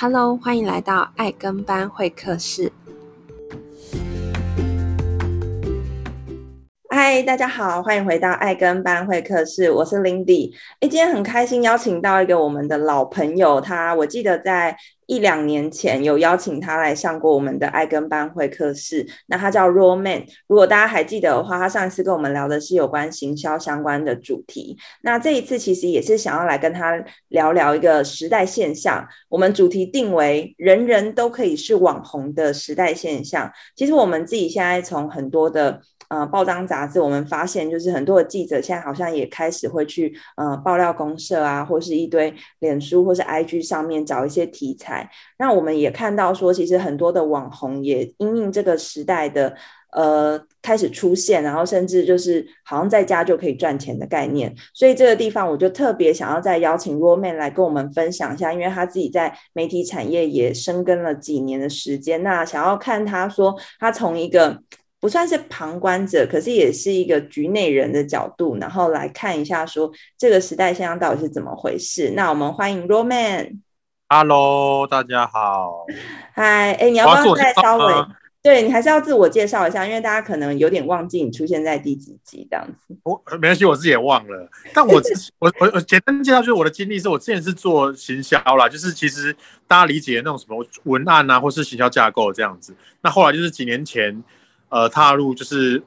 Hello，欢迎来到爱跟班会客室。嗨，大家好，欢迎回到爱跟班会客室，我是 Lindy。哎，今天很开心邀请到一个我们的老朋友，他我记得在。一两年前有邀请他来上过我们的爱跟班会客室，那他叫 Roman。如果大家还记得的话，他上一次跟我们聊的是有关行销相关的主题。那这一次其实也是想要来跟他聊聊一个时代现象。我们主题定为“人人都可以是网红”的时代现象。其实我们自己现在从很多的。呃，报章杂志，我们发现就是很多的记者现在好像也开始会去呃爆料公社啊，或是一堆脸书或是 IG 上面找一些题材。那我们也看到说，其实很多的网红也因应这个时代的呃开始出现，然后甚至就是好像在家就可以赚钱的概念。所以这个地方我就特别想要再邀请 Roman 来跟我们分享一下，因为他自己在媒体产业也深耕了几年的时间。那想要看他说他从一个。不算是旁观者，可是也是一个局内人的角度，然后来看一下说这个时代现象到底是怎么回事。那我们欢迎 Roman。Hello，大家好。嗨，哎，你要不要再稍微？对，你还是要自我介绍一下，因为大家可能有点忘记你出现在第几集这样子。我没关系，我自己也忘了。但我 我我我简单介绍就是我的经历是，我之前是做行销啦，就是其实大家理解的那种什么文案啊，或是行销架构这样子。那后来就是几年前。呃，踏入就是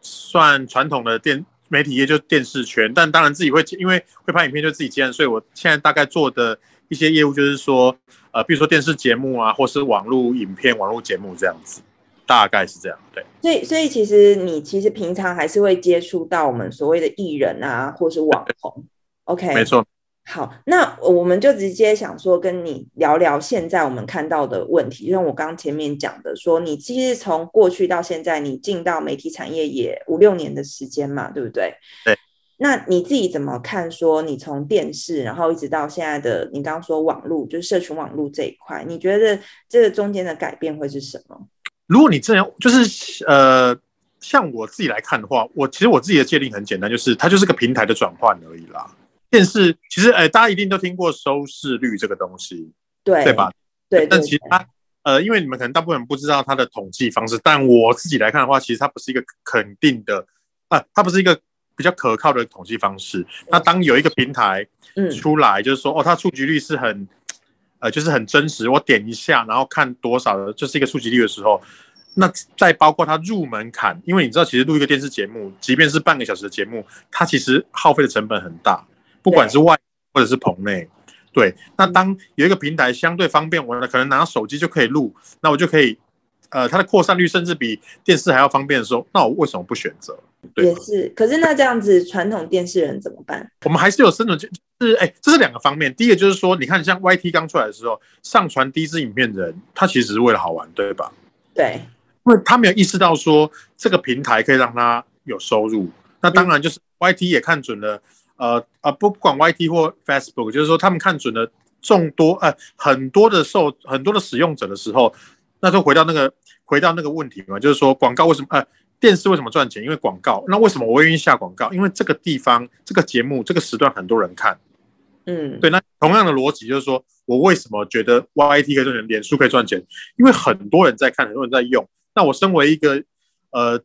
算传统的电媒体业，就电视圈，但当然自己会因为会拍影片，就自己接。所以我现在大概做的一些业务，就是说，呃，比如说电视节目啊，或是网络影片、网络节目这样子，大概是这样。对，所以所以其实你其实平常还是会接触到我们所谓的艺人啊，或是网红。OK，没错。好，那我们就直接想说跟你聊聊现在我们看到的问题，就像我刚前面讲的，说你其实从过去到现在，你进到媒体产业也五六年的时间嘛，对不对？对。那你自己怎么看？说你从电视，然后一直到现在的，你刚刚说网络，就是社群网络这一块，你觉得这个中间的改变会是什么？如果你这样，就是呃，像我自己来看的话，我其实我自己的界定很简单，就是它就是个平台的转换而已啦。电视其实，哎、欸，大家一定都听过收视率这个东西，对对吧？对，对，但其实它，呃，因为你们可能大部分人不知道它的统计方式，但我自己来看的话，其实它不是一个肯定的，啊，它不是一个比较可靠的统计方式。那当有一个平台出来，就是说，哦，它触及率是很，呃，就是很真实，我点一下，然后看多少的，就是一个触及率的时候，那再包括它入门槛，因为你知道，其实录一个电视节目，即便是半个小时的节目，它其实耗费的成本很大。不管是外或者是棚内，对，那当有一个平台相对方便，我可能拿手机就可以录，那我就可以，呃，它的扩散率甚至比电视还要方便的时候，那我为什么不选择？对，也是，可是那这样子传统电视人怎么办？我们还是有生存，就是哎，这是两个方面。第一个就是说，你看像 YT 刚出来的时候，上传第一支影片的人，他其实是为了好玩，对吧？对，因为他没有意识到说这个平台可以让他有收入，那当然就是 YT 也看准了。呃呃，不不管 YT 或 Facebook，就是说他们看准了众多呃很多的受很多的使用者的时候，那就回到那个回到那个问题嘛，就是说广告为什么呃电视为什么赚钱？因为广告。那为什么我愿意下广告？因为这个地方这个节目这个时段很多人看。嗯，对。那同样的逻辑就是说我为什么觉得 YT 可以赚钱，脸书可以赚钱？因为很多人在看，很多人在用。那我身为一个呃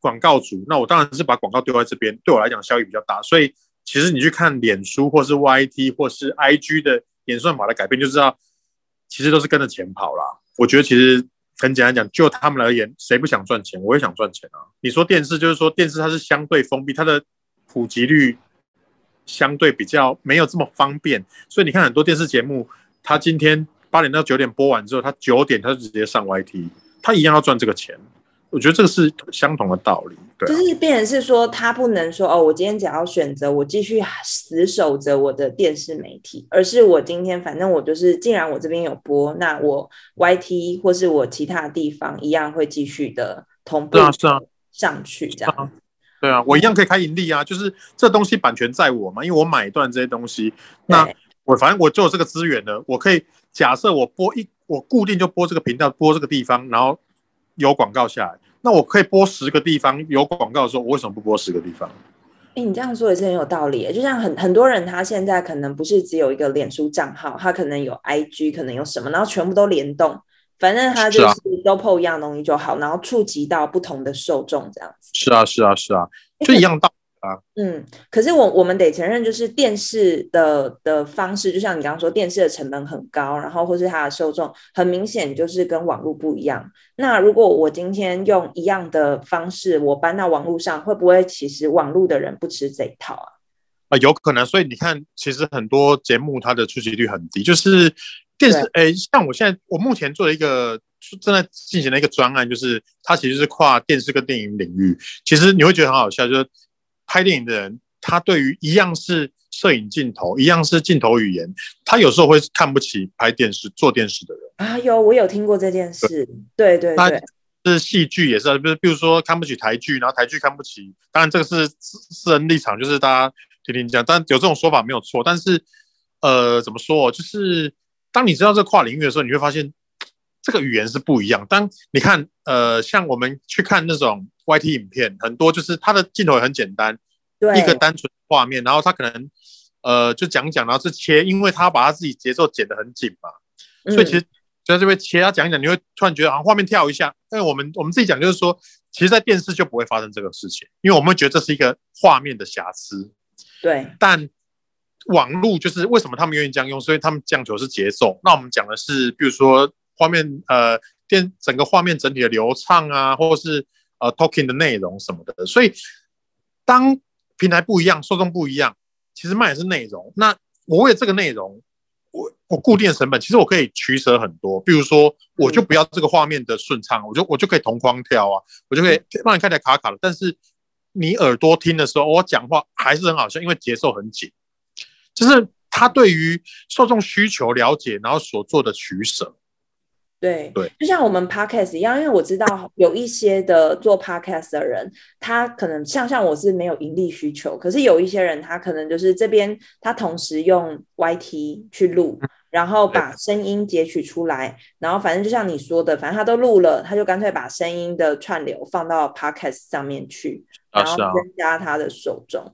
广告主，那我当然是把广告丢在这边，对我来讲效益比较大，所以。其实你去看脸书或是 YT 或是 IG 的演算法的改变，就知道其实都是跟着钱跑啦。我觉得其实很简单讲，就他们而言，谁不想赚钱？我也想赚钱啊。你说电视，就是说电视它是相对封闭，它的普及率相对比较没有这么方便，所以你看很多电视节目，它今天八点到九点播完之后，它九点它就直接上 YT，它一样要赚这个钱。我觉得这个是相同的道理，对，就是变成是说，他不能说哦，我今天只要选择我继续死守着我的电视媒体，而是我今天反正我就是，既然我这边有播，那我 YT 或是我其他地方一样会继续的同步上去，这样，对啊，对啊，我一样可以开盈利啊，就是这东西版权在我嘛，因为我买断这些东西，那我反正我就有这个资源了，我可以假设我播一，我固定就播这个频道，播这个地方，然后。有广告下来，那我可以播十个地方有广告的时候，我为什么不播十个地方？哎，你这样说也是很有道理。就像很很多人，他现在可能不是只有一个脸书账号，他可能有 IG，可能有什么，然后全部都联动，反正他就是都 po 一样东西就好，然后触及到不同的受众，这样子。是啊，是啊，是啊，就一样道理。嗯，可是我我们得承认，就是电视的的方式，就像你刚刚说，电视的成本很高，然后或是它的受众很明显就是跟网络不一样。那如果我今天用一样的方式，我搬到网络上，会不会其实网络的人不吃这一套啊？啊，有可能。所以你看，其实很多节目它的出席率很低，就是电视。哎，像我现在我目前做了一个正在进行的一个专案，就是它其实是跨电视跟电影领域。其实你会觉得很好笑，就是。拍电影的人，他对于一样是摄影镜头，一样是镜头语言，他有时候会看不起拍电视、做电视的人啊。有，我有听过这件事。对对对，是戏剧也是，比如比如说看不起台剧，然后台剧看不起。当然这个是私人立场，就是大家听听讲。但有这种说法没有错。但是呃，怎么说？就是当你知道这跨领域的时候，你会发现这个语言是不一样。当你看呃，像我们去看那种。YT 影片很多，就是它的镜头也很简单，对，一个单纯画面，然后他可能呃就讲讲，然后是切，因为他把他自己节奏剪得很紧嘛，所以其实在这边切，他讲一讲，你会突然觉得好像，画面跳一下。因为我们我们自己讲就是说，其实，在电视就不会发生这个事情，因为我们会觉得这是一个画面的瑕疵。对，但网络就是为什么他们愿意这样用，所以他们讲求是节奏。那我们讲的是，比如说画面呃电整个画面整体的流畅啊，或者是。呃，talking 的内容什么的，所以当平台不一样，受众不一样，其实卖的是内容。那我为了这个内容，我我固定的成本，其实我可以取舍很多。比如说，我就不要这个画面的顺畅，我就我就可以同框跳啊，我就可以让你看起来卡卡的。但是你耳朵听的时候，我讲话还是很好笑，因为节奏很紧。就是他对于受众需求了解，然后所做的取舍。对对，就像我们 podcast 一样，因为我知道有一些的做 podcast 的人，他可能像像我是没有盈利需求，可是有一些人他可能就是这边他同时用 YT 去录，然后把声音截取出来，然后反正就像你说的，反正他都录了，他就干脆把声音的串流放到 podcast 上面去，然后增加他的受众。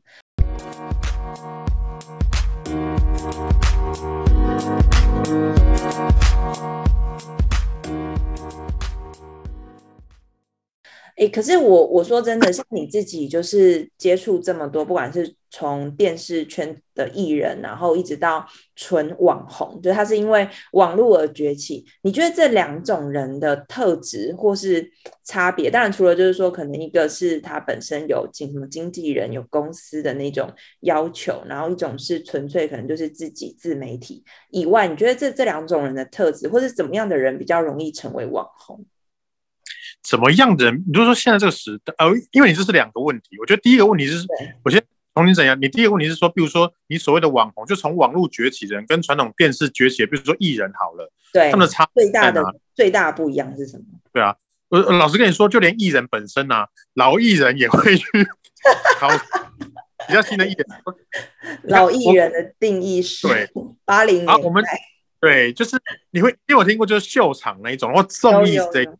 哎，可是我我说真的，像你自己就是接触这么多，不管是从电视圈的艺人，然后一直到纯网红，就他是因为网络而崛起。你觉得这两种人的特质或是差别？当然，除了就是说，可能一个是他本身有经什么经纪人、有公司的那种要求，然后一种是纯粹可能就是自己自媒体以外，你觉得这这两种人的特质，或是怎么样的人比较容易成为网红？怎么样的人？你就说现在这个时代，呃，因为你这是两个问题。我觉得第一个问题是，我先从你怎样。你第一个问题是说，比如说你所谓的网红，就从网络崛起人跟传统电视崛起，比如说艺人好了，对，他们的差最大的最大的不一样是什么？对啊，我老实跟你说，就连艺人本身呐、啊，老艺人也会去 考比较新的艺人。老艺人的定义是对八零年代，我们对，就是你会因为我听过就是秀场那一种，或综艺这。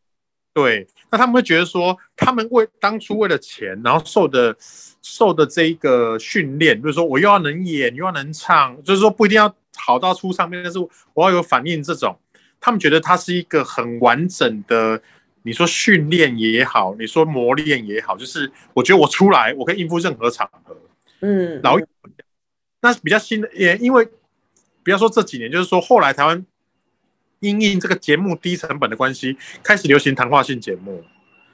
对，那他们会觉得说，他们为当初为了钱，然后受的受的这一个训练，就是说我又要能演，又要能唱，就是说不一定要好到出唱片，但是我要有反应。这种他们觉得它是一个很完整的，你说训练也好，你说磨练也好，就是我觉得我出来我可以应付任何场合。嗯，然后那比较新的，也因为不要说这几年，就是说后来台湾。因应这个节目低成本的关系，开始流行谈话性节目。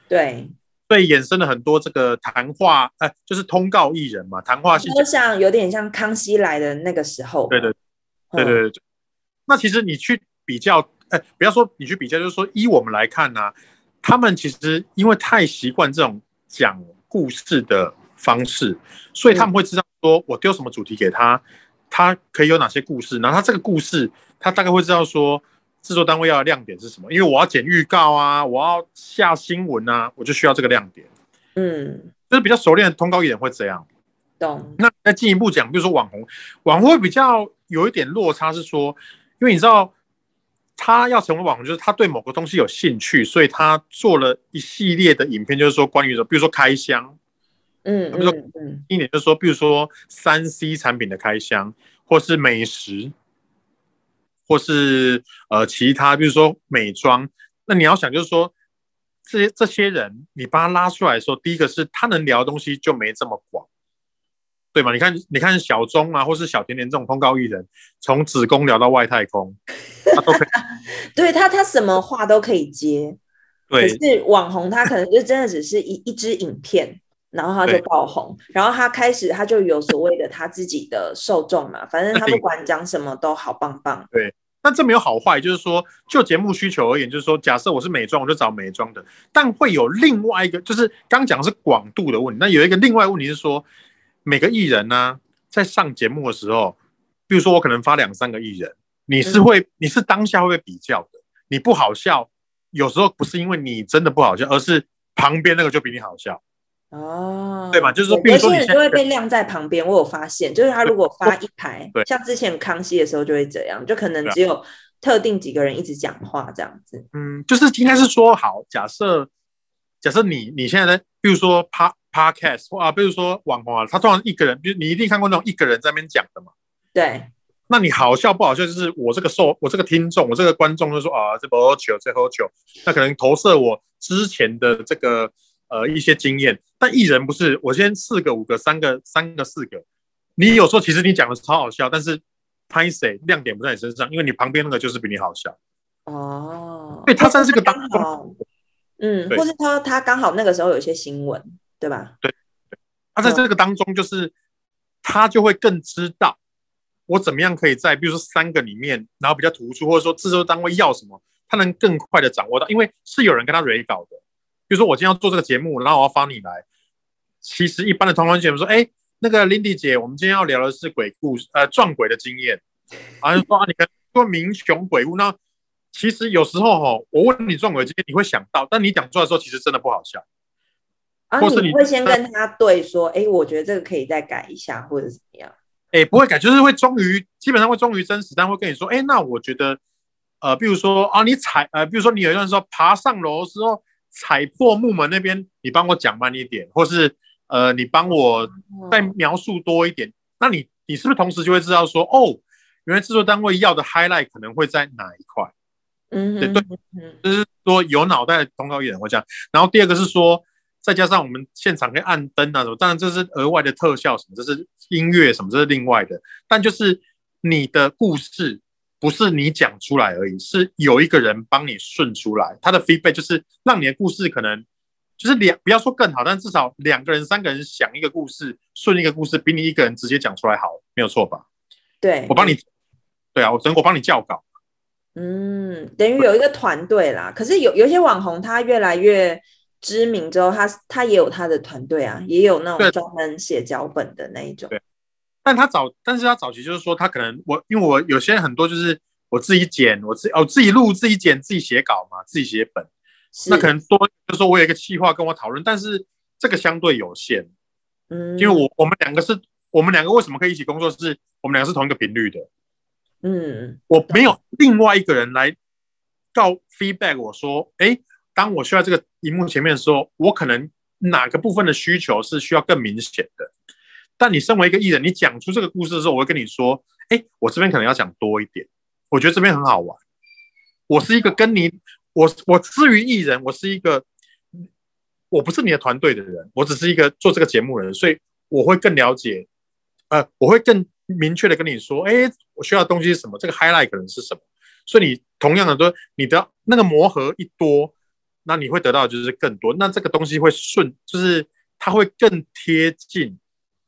对，所以衍生了很多这个谈话，哎，就是通告艺人嘛，谈话性。就像有点像康熙来的那个时候。对对对对对。那其实你去比较，哎，不要说你去比较，就是说依我们来看呢、啊，他们其实因为太习惯这种讲故事的方式，所以他们会知道说我丢什么主题给他，他可以有哪些故事，然后他这个故事，他大概会知道说。制作单位要的亮点是什么？因为我要剪预告啊，我要下新闻啊，我就需要这个亮点。嗯，就是比较熟练的通告艺人会这样。懂。那再进一步讲，比如说网红，网红会比较有一点落差，是说，因为你知道，他要成为网红，就是他对某个东西有兴趣，所以他做了一系列的影片，就是说关于的，比如说开箱，嗯比如说，一点就是说，比如说三 C 产品的开箱，或是美食，或是呃其他，比如说美妆。那你要想，就是说这些这些人，你把他拉出来的时候，第一个是他能聊的东西就没这么广，对吗？你看，你看小钟啊，或是小甜甜这种通告艺人，从子宫聊到外太空，他都可以。对他，他什么话都可以接。对。可是网红，他可能就真的只是一一支影片，然后他就爆红，然后他开始他就有所谓的他自己的受众嘛，反正他不管讲什么都好棒棒。对。但这没有好坏，就是说，就节目需求而言，就是说，假设我是美妆，我就找美妆的。但会有另外一个，就是刚讲的是广度的问题。那有一个另外问题是说，每个艺人呢、啊，在上节目的时候，比如说我可能发两三个艺人，你是会，嗯、你是当下会不会比较的？你不好笑，有时候不是因为你真的不好笑，而是旁边那个就比你好笑。哦，对吧？就是说，比如说你有些人就会被晾在旁边。我有发现，就是他如果发一排，对，像之前康熙的时候就会这样，就可能只有特定几个人一直讲话这样子。嗯，就是应该是说，好，假设假设你你现在在，比如说 pa podcast 啊，比如说网红啊，他通常一个人，比如你一定看过那种一个人在那边讲的嘛。对。那你好笑不好笑？就是我这个受我这个听众，我这个观众就说啊，这不喝酒，这喝酒，那可能投射我之前的这个。呃，一些经验，但艺人不是，我先四个、五个、三个、三个、四个，你有时候其实你讲的超好笑，但是拍谁亮点不在你身上，因为你旁边那个就是比你好笑。哦，对，他算是个当好，嗯，或是他他刚好那个时候有一些新闻，对吧？对，他在这个当中就是他就会更知道我怎么样可以在比如说三个里面，然后比较突出，或者说制作单位要什么，他能更快的掌握到，因为是有人跟他 re 稿的。比如说我今天要做这个节目，然后我要发你来。其实一般的同行节目说，哎，那个 Lindy 姐，我们今天要聊的是鬼故事，呃，撞鬼的经验。然后就说啊，你看说民雄鬼屋，那其实有时候哈、哦，我问你撞鬼的经验，你会想到，但你讲出来的时候，其实真的不好笑。啊，或是你会先跟他对说，哎，我觉得这个可以再改一下，或者怎么样？哎，不会改，就是会忠于，基本上会忠于真实，但会跟你说，哎，那我觉得，呃，比如说啊，你踩，呃，比如说你有一段说爬上楼的时候。踩破木门那边，你帮我讲慢一点，或是呃，你帮我再描述多一点。那你你是不是同时就会知道说，哦，原来制作单位要的 highlight 可能会在哪一块？嗯，对对，就是说有脑袋的通告艺人会这样。然后第二个是说，再加上我们现场可以按灯啊什么，当然这是额外的特效什么，这是音乐什么，这是另外的。但就是你的故事。不是你讲出来而已，是有一个人帮你顺出来，他的 feedback 就是让你的故事可能就是两，不要说更好，但至少两个人、三个人想一个故事，顺一个故事，比你一个人直接讲出来好，没有错吧？对，我帮你，对啊，我等我帮你校稿。嗯，等于有一个团队啦。可是有有些网红他越来越知名之后，他他也有他的团队啊，也有那种专门写脚本的那一种。对。但他早，但是他早期就是说，他可能我，因为我有些很多就是我自己剪，我自己哦自己录，自己剪，自己写稿嘛，自己写本，那可能多就是说我有一个计划跟我讨论，但是这个相对有限，嗯，因为我我们两个是，我们两个为什么可以一起工作？是我们两个是同一个频率的，嗯，我没有另外一个人来告 feedback 我说，哎，当我需要这个荧幕前面的时候，我可能哪个部分的需求是需要更明显的。但你身为一个艺人，你讲出这个故事的时候，我会跟你说：“哎，我这边可能要讲多一点，我觉得这边很好玩。我是一个跟你，我我至于艺人，我是一个，我不是你的团队的人，我只是一个做这个节目的人，所以我会更了解，呃，我会更明确的跟你说：哎，我需要的东西是什么？这个 highlight 可能是什么？所以你同样的都，你的那个磨合一多，那你会得到就是更多，那这个东西会顺，就是它会更贴近。”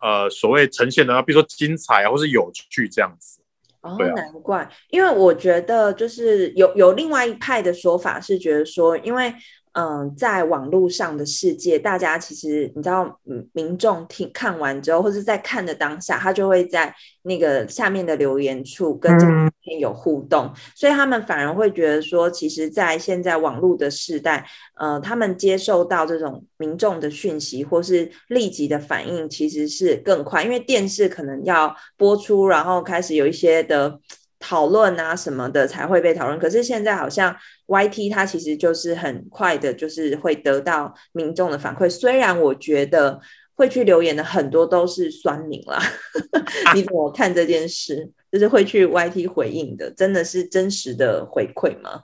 呃，所谓呈现的，比如说精彩啊，或是有趣这样子。哦，难怪，因为我觉得就是有有另外一派的说法是觉得说，因为。嗯，在网络上的世界，大家其实你知道，嗯，民众听看完之后，或者在看的当下，他就会在那个下面的留言处跟这片有互动，嗯，所以他们反而会觉得说，其实，在现在网络的时代，呃，他们接受到这种民众的讯息或是立即的反应，其实是更快，因为电视可能要播出，然后开始有一些的。讨论啊什么的才会被讨论，可是现在好像 YT 它其实就是很快的，就是会得到民众的反馈。虽然我觉得会去留言的很多都是酸民啦。你怎么看这件事？就是会去 YT 回应的，真的是真实的回馈吗？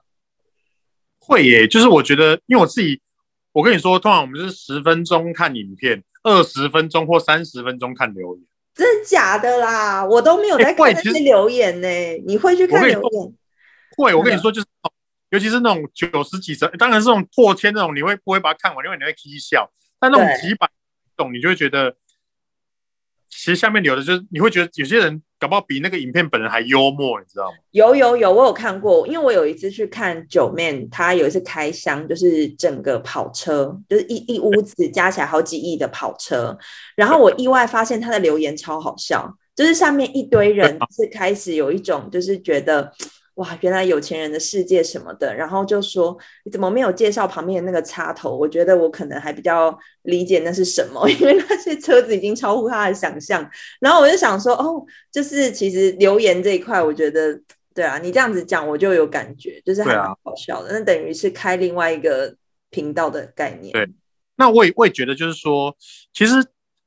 会耶，就是我觉得，因为我自己，我跟你说，通常我们是十分钟看影片，二十分钟或三十分钟看留言。真的假的啦？我都没有在看那些留言呢。你会去看留言？会，我跟你说，就是尤其是那种九十几折，当然是这种破千那种，你会不会把它看完？因为你会踢笑。但那种几百种，你就会觉得，其实下面留的就是你会觉得有些人。搞不好比那个影片本人还幽默，你知道吗？有有有，我有看过，因为我有一次去看九面，他有一次开箱，就是整个跑车，就是一一屋子加起来好几亿的跑车，然后我意外发现他的留言超好笑，就是下面一堆人 是开始有一种就是觉得。哇，原来有钱人的世界什么的，然后就说你怎么没有介绍旁边的那个插头？我觉得我可能还比较理解那是什么，因为那些车子已经超乎他的想象。然后我就想说，哦，就是其实留言这一块，我觉得对啊，你这样子讲我就有感觉，就是还蛮好笑的。啊、那等于是开另外一个频道的概念。对，那我也我也觉得就是说，其实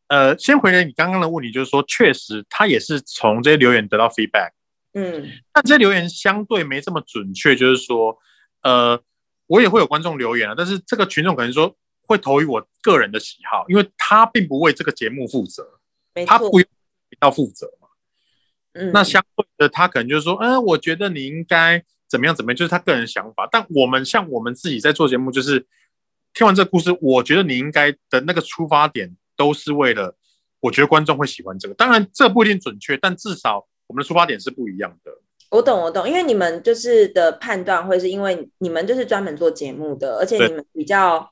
呃，先回答你刚刚的问题，就是说，确实他也是从这些留言得到 feedback。嗯，但这些留言相对没这么准确，就是说，呃，我也会有观众留言啊，但是这个群众可能说会投于我个人的喜好，因为他并不为这个节目负责，他不用要负责嘛。嗯，那相对的，他可能就是说，嗯、呃，我觉得你应该怎么样怎么样，就是他个人想法。但我们像我们自己在做节目，就是听完这个故事，我觉得你应该的那个出发点都是为了，我觉得观众会喜欢这个。当然，这不一定准确，但至少。我们的出发点是不一样的。我懂，我懂，因为你们就是的判断会是因为你们就是专门做节目的，而且你们比较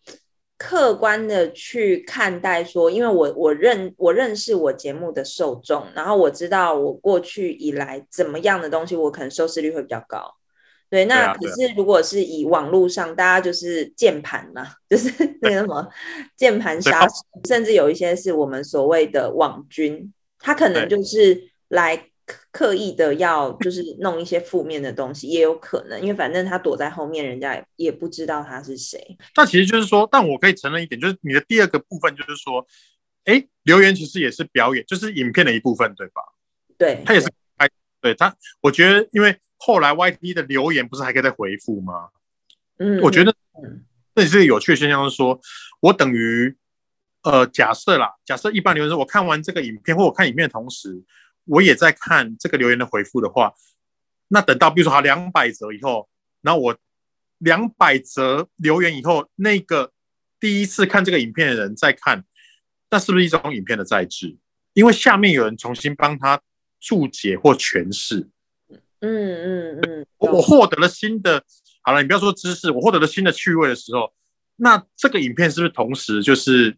客观的去看待说，因为我我认我认识我节目的受众，然后我知道我过去以来怎么样的东西，我可能收视率会比较高。对，那可是如果是以网络上大家就是键盘嘛，就是那个什么键盘杀手，甚至有一些是我们所谓的网军，他可能就是来。刻意的要就是弄一些负面的东西，也有可能，因为反正他躲在后面，人家也也不知道他是谁。那其实就是说，但我可以承认一点，就是你的第二个部分就是说，哎，留言其实也是表演，就是影片的一部分，对吧？对，他也是哎，对他，我觉得，因为后来 YT 的留言不是还可以再回复吗？嗯，我觉得这也是个有趣的现象，是说我等于呃，假设啦，假设一般留言说，我看完这个影片或我看影片的同时。我也在看这个留言的回复的话，那等到比如说他两百折以后，然后我两百折留言以后，那个第一次看这个影片的人在看，那是不是一种影片的再制？因为下面有人重新帮他注解或诠释。嗯嗯嗯，我我获得了新的，好了，你不要说知识，我获得了新的趣味的时候，那这个影片是不是同时就是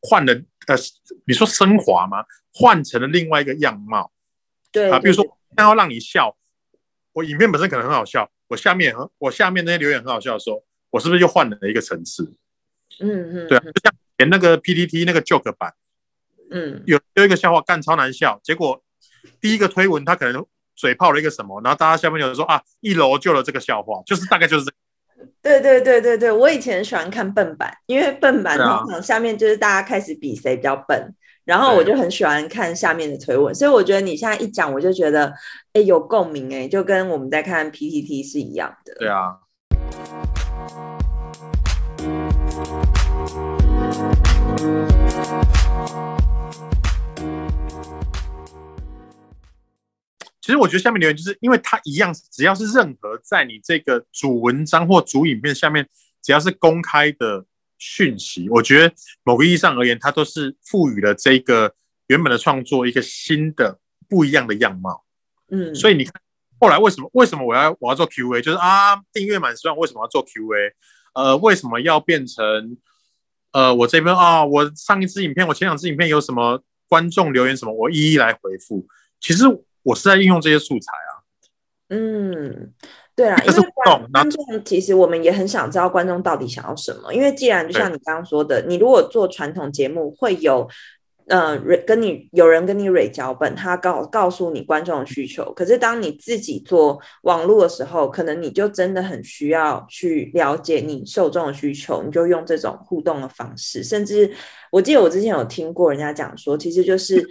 换了？呃，你说升华吗？换成了另外一个样貌，对啊，比如说，要让你笑，我影片本身可能很好笑，我下面很，我下面那些留言很好笑的时候，我是不是又换了一个层次？嗯嗯，对啊，就像连那个 PPT 那个 joke 版，嗯，有有一个笑话干超难笑，结果第一个推文他可能嘴炮了一个什么，然后大家下面有人说啊，一楼救了这个笑话，就是大概就是这个。对对对对对，我以前喜欢看笨版，因为笨版通常下面就是大家开始比谁比较笨。然后我就很喜欢看下面的推文，所以我觉得你现在一讲，我就觉得哎有共鸣哎，就跟我们在看 PTT 是一样的。对啊。其实我觉得下面留言就是因为它一样，只要是任何在你这个主文章或主影片下面，只要是公开的。讯息，我觉得某个意义上而言，它都是赋予了这个原本的创作一个新的不一样的样貌。嗯，所以你看，后来为什么为什么我要我要做 Q&A？就是啊，订阅满十万，为什么要做 Q&A？呃，为什么要变成呃，我这边啊，我上一支影片，我前两支影片有什么观众留言什么，我一一来回复。其实我是在运用这些素材啊。嗯。对啊，因为观观众其实我们也很想知道观众到底想要什么。因为既然就像你刚刚说的，你如果做传统节目，会有呃，跟你有人跟你蕊脚本，他告告诉你观众的需求。可是当你自己做网络的时候，可能你就真的很需要去了解你受众的需求，你就用这种互动的方式。甚至我记得我之前有听过人家讲说，其实就是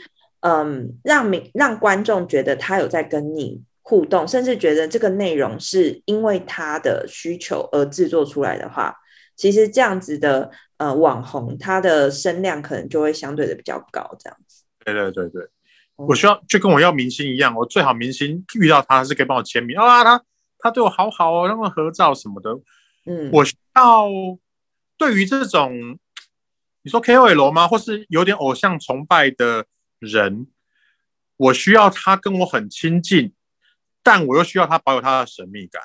嗯，让明让观众觉得他有在跟你互动，甚至觉得这个内容是因为他的需求而制作出来的话，其实这样子的。呃，网红他的声量可能就会相对的比较高，这样子。对对对对，我需要就跟我要明星一样，我最好明星遇到他是可以帮我签名啊，他他对我好好哦，让我合照什么的。嗯，我需要对于这种你说 KOL 吗，或是有点偶像崇拜的人，我需要他跟我很亲近，但我又需要他保有他的神秘感。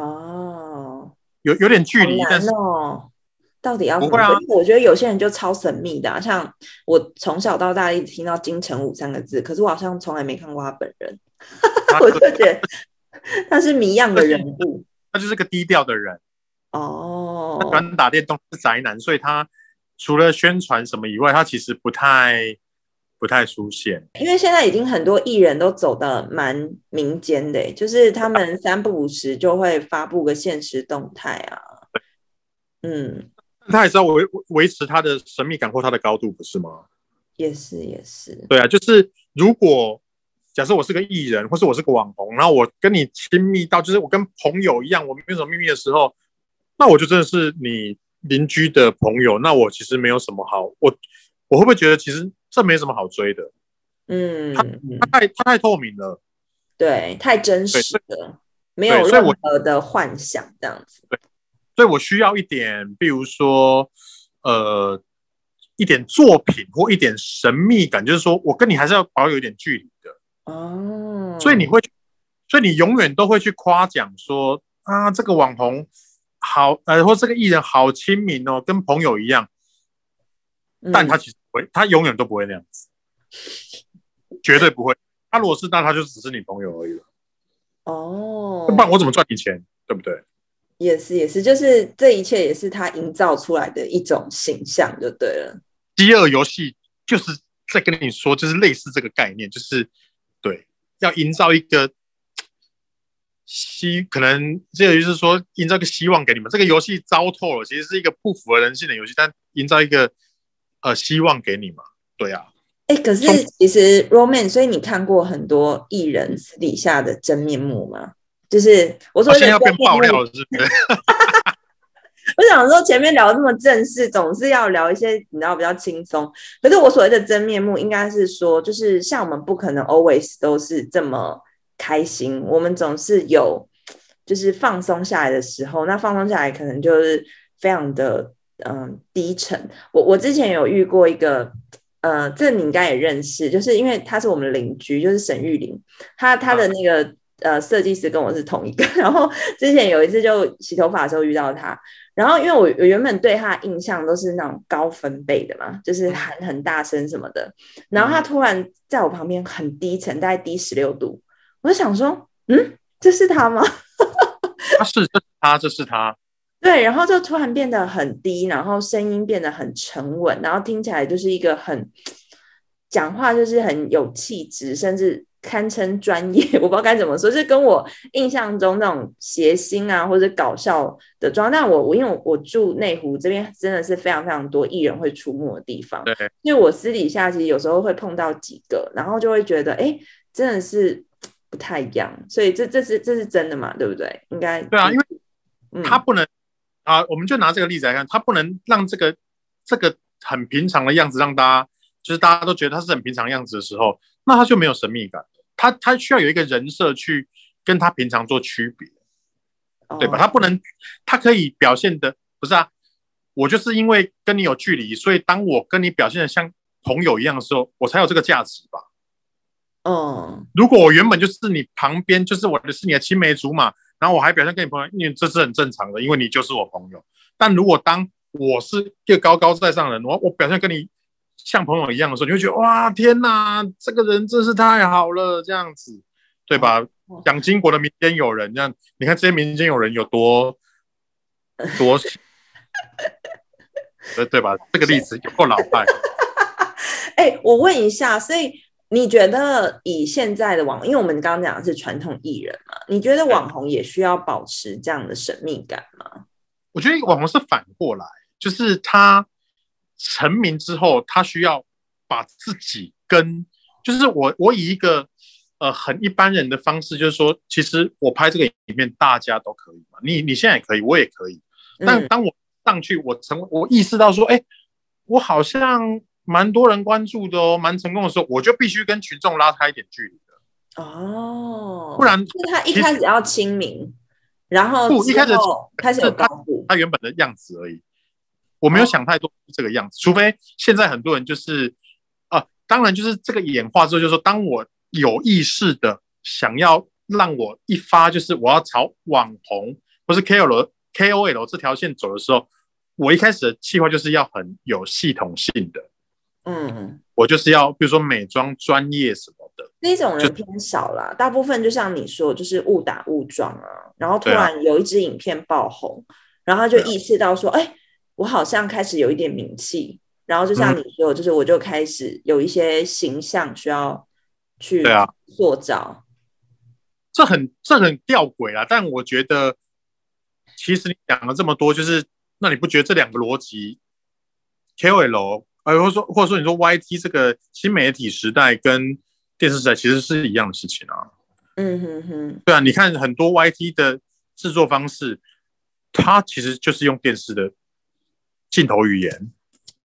哦，有有点距离，但是。到底要怎么？啊、我觉得有些人就超神秘的、啊，像我从小到大一直听到金城武三个字，可是我好像从来没看过他本人，我就觉得他是谜样的人物。他就是个低调的人哦，他喜欢打电动是宅男，所以他除了宣传什么以外，他其实不太不太出现。因为现在已经很多艺人都走的蛮民间的，就是他们三不五时就会发布个现实动态啊，嗯。他也是要维维持他的神秘感或他的高度，不是吗？也是也是。对啊，就是如果假设我是个艺人，或是我是个网红，然后我跟你亲密到就是我跟朋友一样，我没有什么秘密的时候，那我就真的是你邻居的朋友。那我其实没有什么好，我我会不会觉得其实这没什么好追的？嗯，他他太他太透明了，对，太真实了，没有任何的幻想这样子。对。所以我需要一点，比如说，呃，一点作品或一点神秘感，就是说我跟你还是要保有一点距离的哦。所以你会，所以你永远都会去夸奖说啊，这个网红好，呃，或这个艺人好亲民哦，跟朋友一样。但他其实不会，他永远都不会那样子，绝对不会。他如果是，那他就只是你朋友而已了。哦，不然我怎么赚你钱，对不对？也是也是，就是这一切也是他营造出来的一种形象，就对了。饥饿游戏就是在跟你说，就是类似这个概念，就是对，要营造一个希，可能这个就是说营造一个希望给你们。这个游戏糟透了，其实是一个不符合人性的游戏，但营造一个呃希望给你嘛，对啊。哎，可是其实 Roman，所以你看过很多艺人私底下的真面目吗？就是我说，现在要变爆料了，是不是？我想说，前面聊这么正式，总是要聊一些你知道比较轻松。可是我所谓的真面目，应该是说，就是像我们不可能 always 都是这么开心，我们总是有就是放松下来的时候。那放松下来，可能就是非常的嗯低沉。我我之前有遇过一个，呃，这你应该也认识，就是因为他是我们邻居，就是沈玉玲，他他的那个。呃，设计师跟我是同一个，然后之前有一次就洗头发的时候遇到他，然后因为我我原本对他的印象都是那种高分贝的嘛，就是喊很大声什么的，然后他突然在我旁边很低沉，大概低十六度，我就想说，嗯，这是他吗？他是，这是他，这是他。对，然后就突然变得很低，然后声音变得很沉稳，然后听起来就是一个很讲话就是很有气质，甚至。堪称专业，我不知道该怎么说，就是跟我印象中那种谐星啊或者搞笑的妆。但我我因为我，我住内湖这边，真的是非常非常多艺人会出没的地方。对，因为我私底下其实有时候会碰到几个，然后就会觉得，哎，真的是不太一样。所以这这是这是真的嘛？对不对？应该对啊，因为他不能、嗯、啊，我们就拿这个例子来看，他不能让这个这个很平常的样子让大家。就是大家都觉得他是很平常样子的时候，那他就没有神秘感。他他需要有一个人设去跟他平常做区别，对吧？他不能，他可以表现的不是啊。我就是因为跟你有距离，所以当我跟你表现的像朋友一样的时候，我才有这个价值吧。嗯，如果我原本就是你旁边，就是我的是你的青梅竹马，然后我还表现跟你朋友，因为这是很正常的，因为你就是我朋友。但如果当我是一个高高在上的人，我我表现跟你。像朋友一样的时候，你会觉得哇，天哪，这个人真是太好了，这样子，对吧？蒋经国的民间友人，这样，你看这些民间友人有多 多，对对吧？这个例子有够老派。哎、欸，我问一下，所以你觉得以现在的网，因为我们刚刚讲的是传统艺人嘛，你觉得网红也需要保持这样的神秘感吗？我觉得网红是反过来，就是他成名之后，他需要把自己跟，就是我我以一个呃很一般人的方式，就是说，其实我拍这个影片，大家都可以嘛，你你现在也可以，我也可以，但当我上去，我成我意识到说，哎、欸，我好像。蛮多人关注的哦，蛮成功的时候，我就必须跟群众拉开一点距离的。哦，不然就是他一开始要亲民，然后不一开始开始有高度，他原本的样子而已，我没有想太多这个样子，哦、除非现在很多人就是啊，当然就是这个演化之后，就是说当我有意识的想要让我一发，就是我要朝网红或是 KOL KOL 这条线走的时候，我一开始的计划就是要很有系统性的。嗯，我就是要，比如说美妆专业什么的，那种人偏少啦。大部分就像你说，就是误打误撞啊，然后突然有一支影片爆红，啊、然后他就意识到说，哎、欸，我好像开始有一点名气，然后就像你说，就是我就开始有一些形象需要去塑造。这很这很吊诡啦，但我觉得其实你讲了这么多，就是那你不觉得这两个逻辑 KOL？或者说，或者说，你说 YT 这个新媒体时代跟电视时代其实是一样的事情啊。嗯哼哼，对啊，你看很多 YT 的制作方式，它其实就是用电视的镜头语言。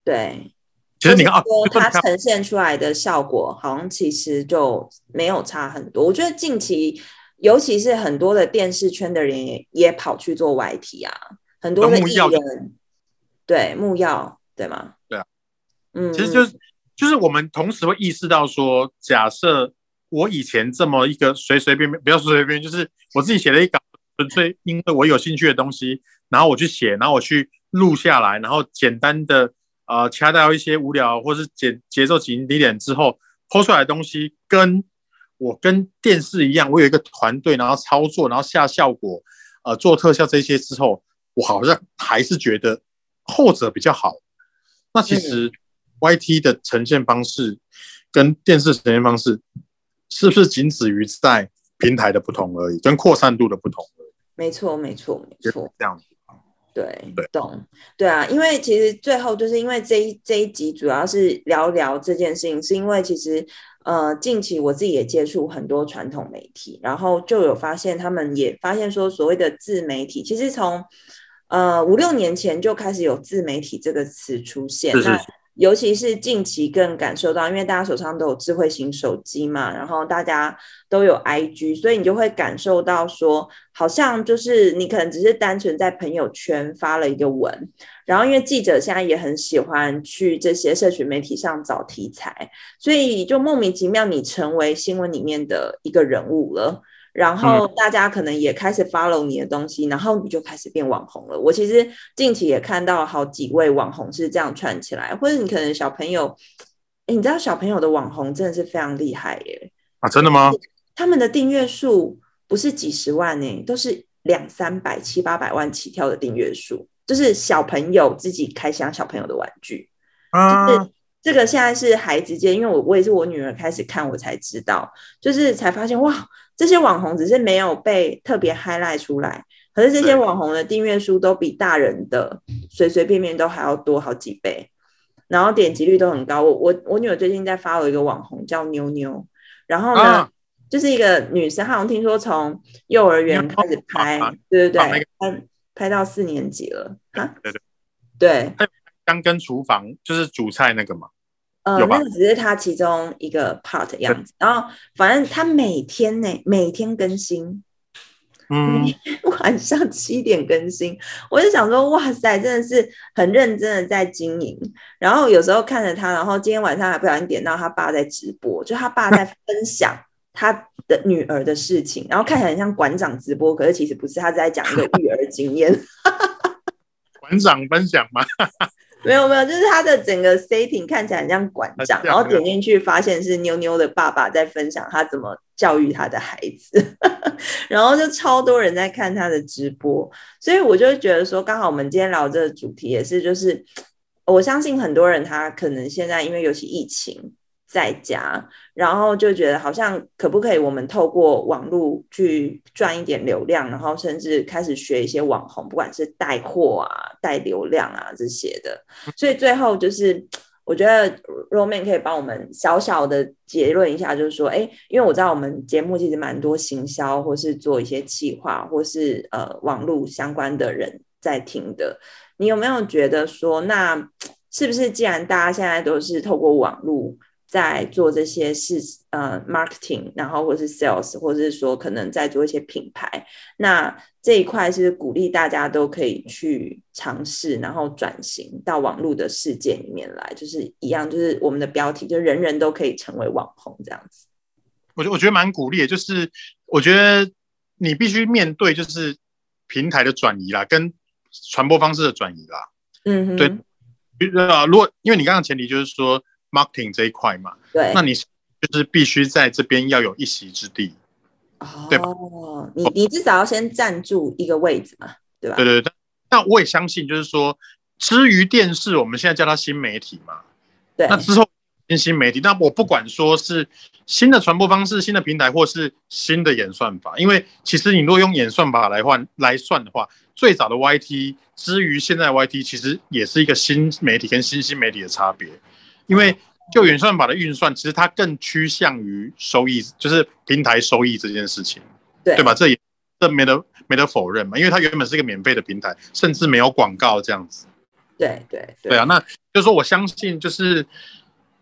对，其实你看啊，它呈现出来的效果好像其实就没有差很多。我觉得近期，尤其是很多的电视圈的人也也跑去做 YT 啊，很多的艺人，对，木曜，对吗？其实就是就是我们同时会意识到说，假设我以前这么一个随随便便，不要说随随便便，就是我自己写了一稿，纯粹因为我有兴趣的东西，然后我去写，然后我去录下来，然后简单的呃掐掉一些无聊或是节节奏紧一点之后，PO 出来的东西，跟我跟电视一样，我有一个团队，然后操作，然后下效果，呃做特效这些之后，我好像还是觉得后者比较好。那其实。嗯 YT 的呈现方式跟电视呈现方式，是不是仅止于在平台的不同而已，跟扩散度的不同而已？没错，没错，没错，这样子。对，对，懂。对啊，因为其实最后就是因为这一这一集主要是聊聊这件事情，是因为其实呃近期我自己也接触很多传统媒体，然后就有发现他们也发现说所谓的自媒体，其实从呃五六年前就开始有自媒体这个词出现。是是是。尤其是近期更感受到，因为大家手上都有智慧型手机嘛，然后大家都有 IG，所以你就会感受到说，好像就是你可能只是单纯在朋友圈发了一个文，然后因为记者现在也很喜欢去这些社群媒体上找题材，所以就莫名其妙你成为新闻里面的一个人物了。然后大家可能也开始 follow 你的东西，嗯，然后你就开始变网红了。我其实近期也看到好几位网红是这样串起来，或者你可能小朋友，诶，你知道小朋友的网红真的是非常厉害耶！啊，真的吗？他们的订阅数不是几十万呢，都是两三百、七八百万起跳的订阅数，就是小朋友自己开箱小朋友的玩具啊。就是这个现在是孩子间，因为我我也是我女儿开始看，我才知道，就是才发现哇。这些网红只是没有被特别 highlight 出来，可是这些网红的订阅数都比大人的随随便便都还要多好几倍，然后点击率都很高。我我我女儿最近在 follow 一个网红叫妞妞，然后呢，啊、就是一个女生，好像听说从幼儿园开始拍，啊、对对对，拍拍到四年级了啊，对对对，对，刚跟厨房就是煮菜那个嘛。呃，那个只是他其中一个 part 的样子，然后反正他每天呢，每天更新，嗯，晚上七点更新，我就想说，哇塞，真的是很认真的在经营。然后有时候看着他，然后今天晚上还不小心点到他爸在直播，就他爸在分享 他的女儿的事情，然后看起来很像馆长直播，可是其实不是，他在讲一个育儿经验。馆长分享吗？没有没有，就是他的整个 setting 看起来很像馆长，然后点进去发现是妞妞的爸爸在分享他怎么教育他的孩子，然后就超多人在看他的直播，所以我就觉得说，刚好我们今天聊这个主题也是，就是 我相信很多人他可能现在因为尤其疫情在家，然后就觉得好像可不可以我们透过网络去赚一点流量，然后甚至开始学一些网红，不管是带货啊、带流量啊这些的。所以最后就是。我觉得 Roman 可以帮我们小小的结论一下，就是说，哎，因为我知道我们节目其实蛮多行销，或是做一些企划，或是呃网络相关的人在听的。你有没有觉得说，那是不是既然大家现在都是透过网络在做这些事，呃，marketing，然后或是 sales，或者是说可能在做一些品牌，那这一块是鼓励大家都可以去尝试，然后转型到网络的世界里面来，就是一样，就是我们的标题，就是人人都可以成为网红这样子。我觉我觉得蛮鼓励的，就是我觉得你必须面对就是平台的转移啦，跟传播方式的转移啦。嗯哼，对，啊，如果因为你刚刚前提就是说 marketing 这一块嘛，对，那你就是必须在这边要有一席之地。哦，你你至少要先占住一个位置嘛，对吧？对对对，那我也相信，就是说，至于电视，我们现在叫它新媒体嘛，对。那之后新新媒体，那我不管说是新的传播方式、新的平台，或是新的演算法，因为其实你如果用演算法来换来算的话，最早的 YT，之于现在的 YT，其实也是一个新媒体跟新新媒体的差别，因为。就演算法的运算，其实它更趋向于收益，就是平台收益这件事情，对对吧？这也这没得没得否认嘛，因为它原本是一个免费的平台，甚至没有广告这样子。对对对，啊，那就是说，我相信就是，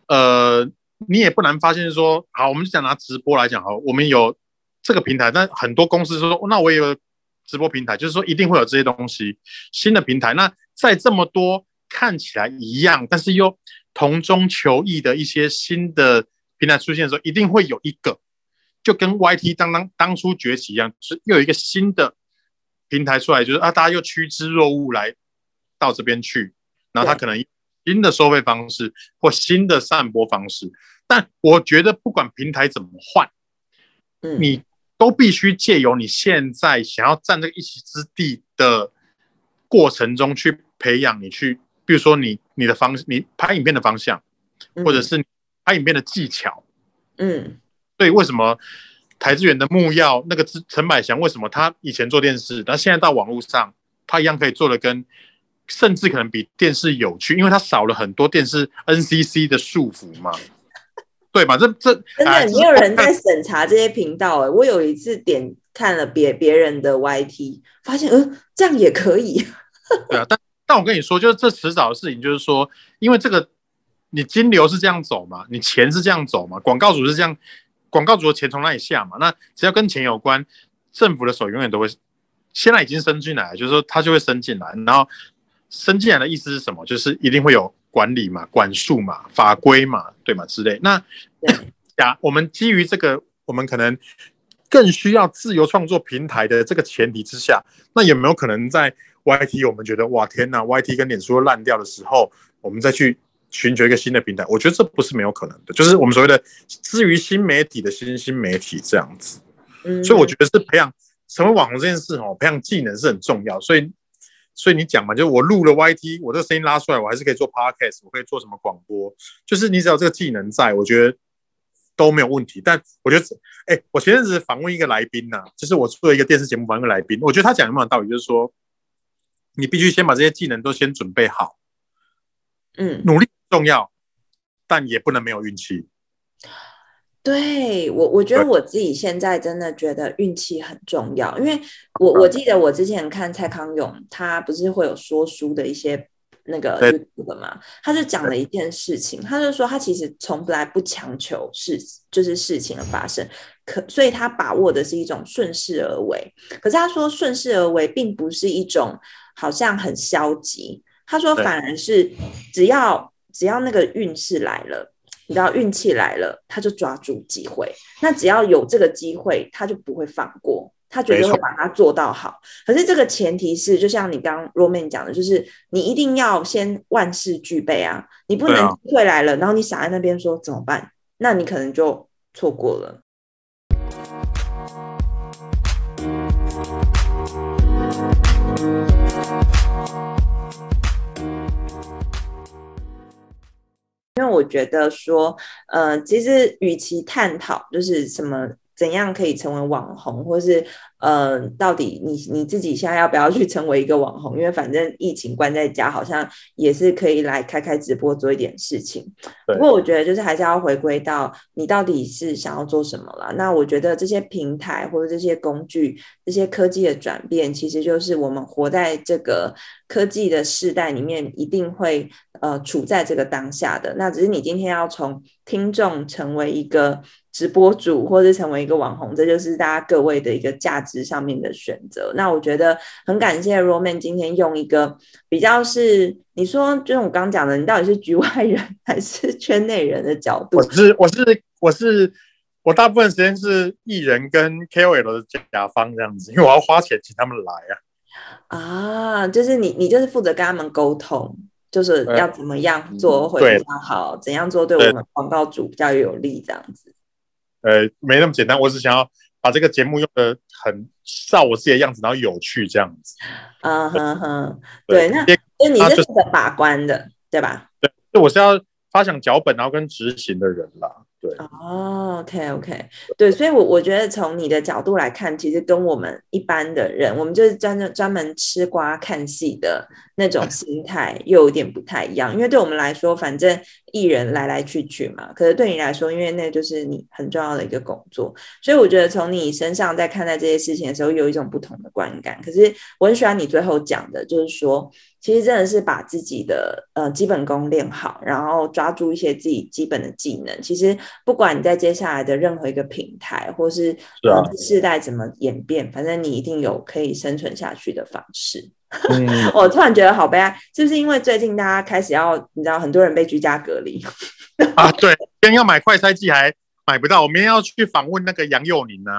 呃，你也不难发现说，好，我们就讲拿直播来讲哈，我们有这个平台，但很多公司说，那我也有直播平台，就是说一定会有这些东西，新的平台。那在这么多看起来一样，但是又同中求异的一些新的平台出现的时候，一定会有一个，就跟 YT 当当当初崛起一样，是又有一个新的平台出来，就是啊，大家又趋之若鹜来到这边去，然后他可能新的收费方式或新的散播方式，但我觉得不管平台怎么换，嗯，你都必须借由你现在想要占这个一席之地的过程中去培养你去。比如说你你的方你拍影片的方向，或者是拍影片的技巧，嗯，所以为什么台资源的木曜那个陈百祥为什么他以前做电视，但现在到网络上他一样可以做的跟甚至可能比电视有趣，因为他少了很多电视 NCC 的束缚嘛，对吧？这这真的没有人在审查这些频道哎、欸，我有一次点看了别别人的 YT，发现嗯这样也可以，对啊，但。但我跟你说，就是这迟早的事情，就是说，因为这个你金流是这样走嘛，你钱是这样走嘛，广告主是这样，广告主的钱从那里下嘛？那只要跟钱有关，政府的手永远都会，现在已经伸进来，就是说它就会伸进来，然后伸进来的意思是什么？就是一定会有管理嘛、管束嘛、法规嘛，对嘛之类。那 假我们基于这个，我们可能更需要自由创作平台的这个前提之下，那有没有可能在？YT，我们觉得哇天呐，YT 跟脸书都烂掉的时候，我们再去寻求一个新的平台，我觉得这不是没有可能的，就是我们所谓的至于新媒体的新兴媒体这样子。嗯，所以我觉得是培养成为网红这件事哦，培养技能是很重要。所以，所以你讲嘛，就是我录了 YT，我这个声音拉出来，我还是可以做 Podcast，我可以做什么广播，就是你只要这个技能在，我觉得都没有问题。但我觉得，哎、欸，我前阵子访问一个来宾呐、啊，就是我做一个电视节目访问一个来宾，我觉得他讲的蛮有道理，就是说。你必须先把这些技能都先准备好，嗯，努力重要，但也不能没有运气。对我，我觉得我自己现在真的觉得运气很重要，因为我我记得我之前看蔡康永，他不是会有说书的一些那个 YouTube 嘛，他就讲了一件事情，他就说他其实从来不强求事，就是事情的发生，可所以他把握的是一种顺势而为。可是他说顺势而为并不是一种。好像很消极，他说反而是只要只要那个运势来了，你知道运气来了，他就抓住机会。那只要有这个机会，他就不会放过，他绝对会把它做到好。可是这个前提是，就像你刚刚 Roman 讲的，就是你一定要先万事俱备啊，你不能机会来了，然后你傻在那边说怎么办？那你可能就错过了。因为我觉得说，呃，其实与其探讨就是什么。怎样可以成为网红，或是呃，到底你你自己现在要不要去成为一个网红？因为反正疫情关在家，好像也是可以来开开直播做一点事情。不过我觉得就是还是要回归到你到底是想要做什么了。那我觉得这些平台或者这些工具、这些科技的转变，其实就是我们活在这个科技的世代里面，一定会呃处在这个当下的。那只是你今天要从听众成为一个。直播主或者成为一个网红，这就是大家各位的一个价值上面的选择。那我觉得很感谢 Roman 今天用一个比较是你说，就是我刚刚讲的，你到底是局外人 还是圈内人的角度？我是我是我是我大部分时间是艺人跟 KOL 的甲方这样子，因为我要花钱请他们来啊。啊，就是你你就是负责跟他们沟通，就是要怎么样做会比较好，怎样做对我们广告主比较有利这样子。呃，没那么简单，我只想要把这个节目用的很照我自己的样子，然后有趣这样子。嗯哼哼，对，那那你是负责把关的，对吧？对，就我是要发想脚本，然后跟执行的人啦。对哦，OK OK，对，所以，我我觉得从你的角度来看，其实跟我们一般的人，我们就是专专门吃瓜看戏的那种心态，又有点不太一样。因为对我们来说，反正艺人来来去去嘛，可是对你来说，因为那就是你很重要的一个工作，所以我觉得从你身上在看待这些事情的时候，有一种不同的观感。可是我很喜欢你最后讲的，就是说。其实真的是把自己的呃基本功练好，然后抓住一些自己基本的技能。其实不管你在接下来的任何一个平台，或是呃世代怎么演变，反正你一定有可以生存下去的方式。嗯、我突然觉得好悲哀，是不是因为最近大家开始要，你知道很多人被居家隔离 啊？对，今天要买快筛剂还买不到，我明天要去访问那个杨佑宁呢，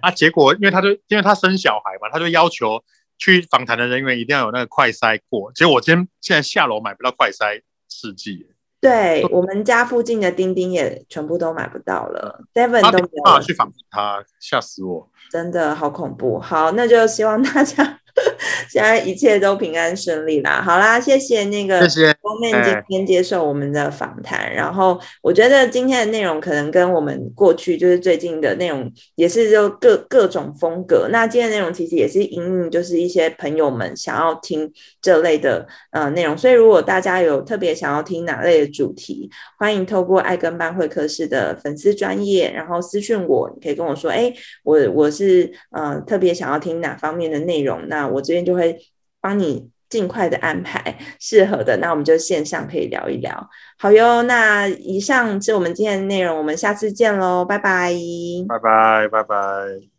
啊，结果因为他就因为他生小孩嘛，他就要求。去访谈的人员一定要有那个快筛过，结果我今天现在下楼买不到快筛试剂。对，我们家附近的丁丁也全部都买不到了，Seven 都没有办法去访问他，吓死我！真的好恐怖。好，那就希望大家。现在一切都平安顺利啦，好啦，谢谢那个 Roman 今天接受我们的访谈。然后我觉得今天的内容可能跟我们过去就是最近的内容也是就各各种风格。那今天的内容其实也是因应就是一些朋友们想要听这类的呃内容，所以如果大家有特别想要听哪类的主题，欢迎透过爱跟班会客室的粉丝专业，然后私讯我，你可以跟我说，哎，我我是呃特别想要听哪方面的内容，我这边就会帮你尽快的安排适合的，那我们就线上可以聊一聊。好哟，那以上是我们今天的内容，我们下次见喽，拜拜，拜拜，拜拜。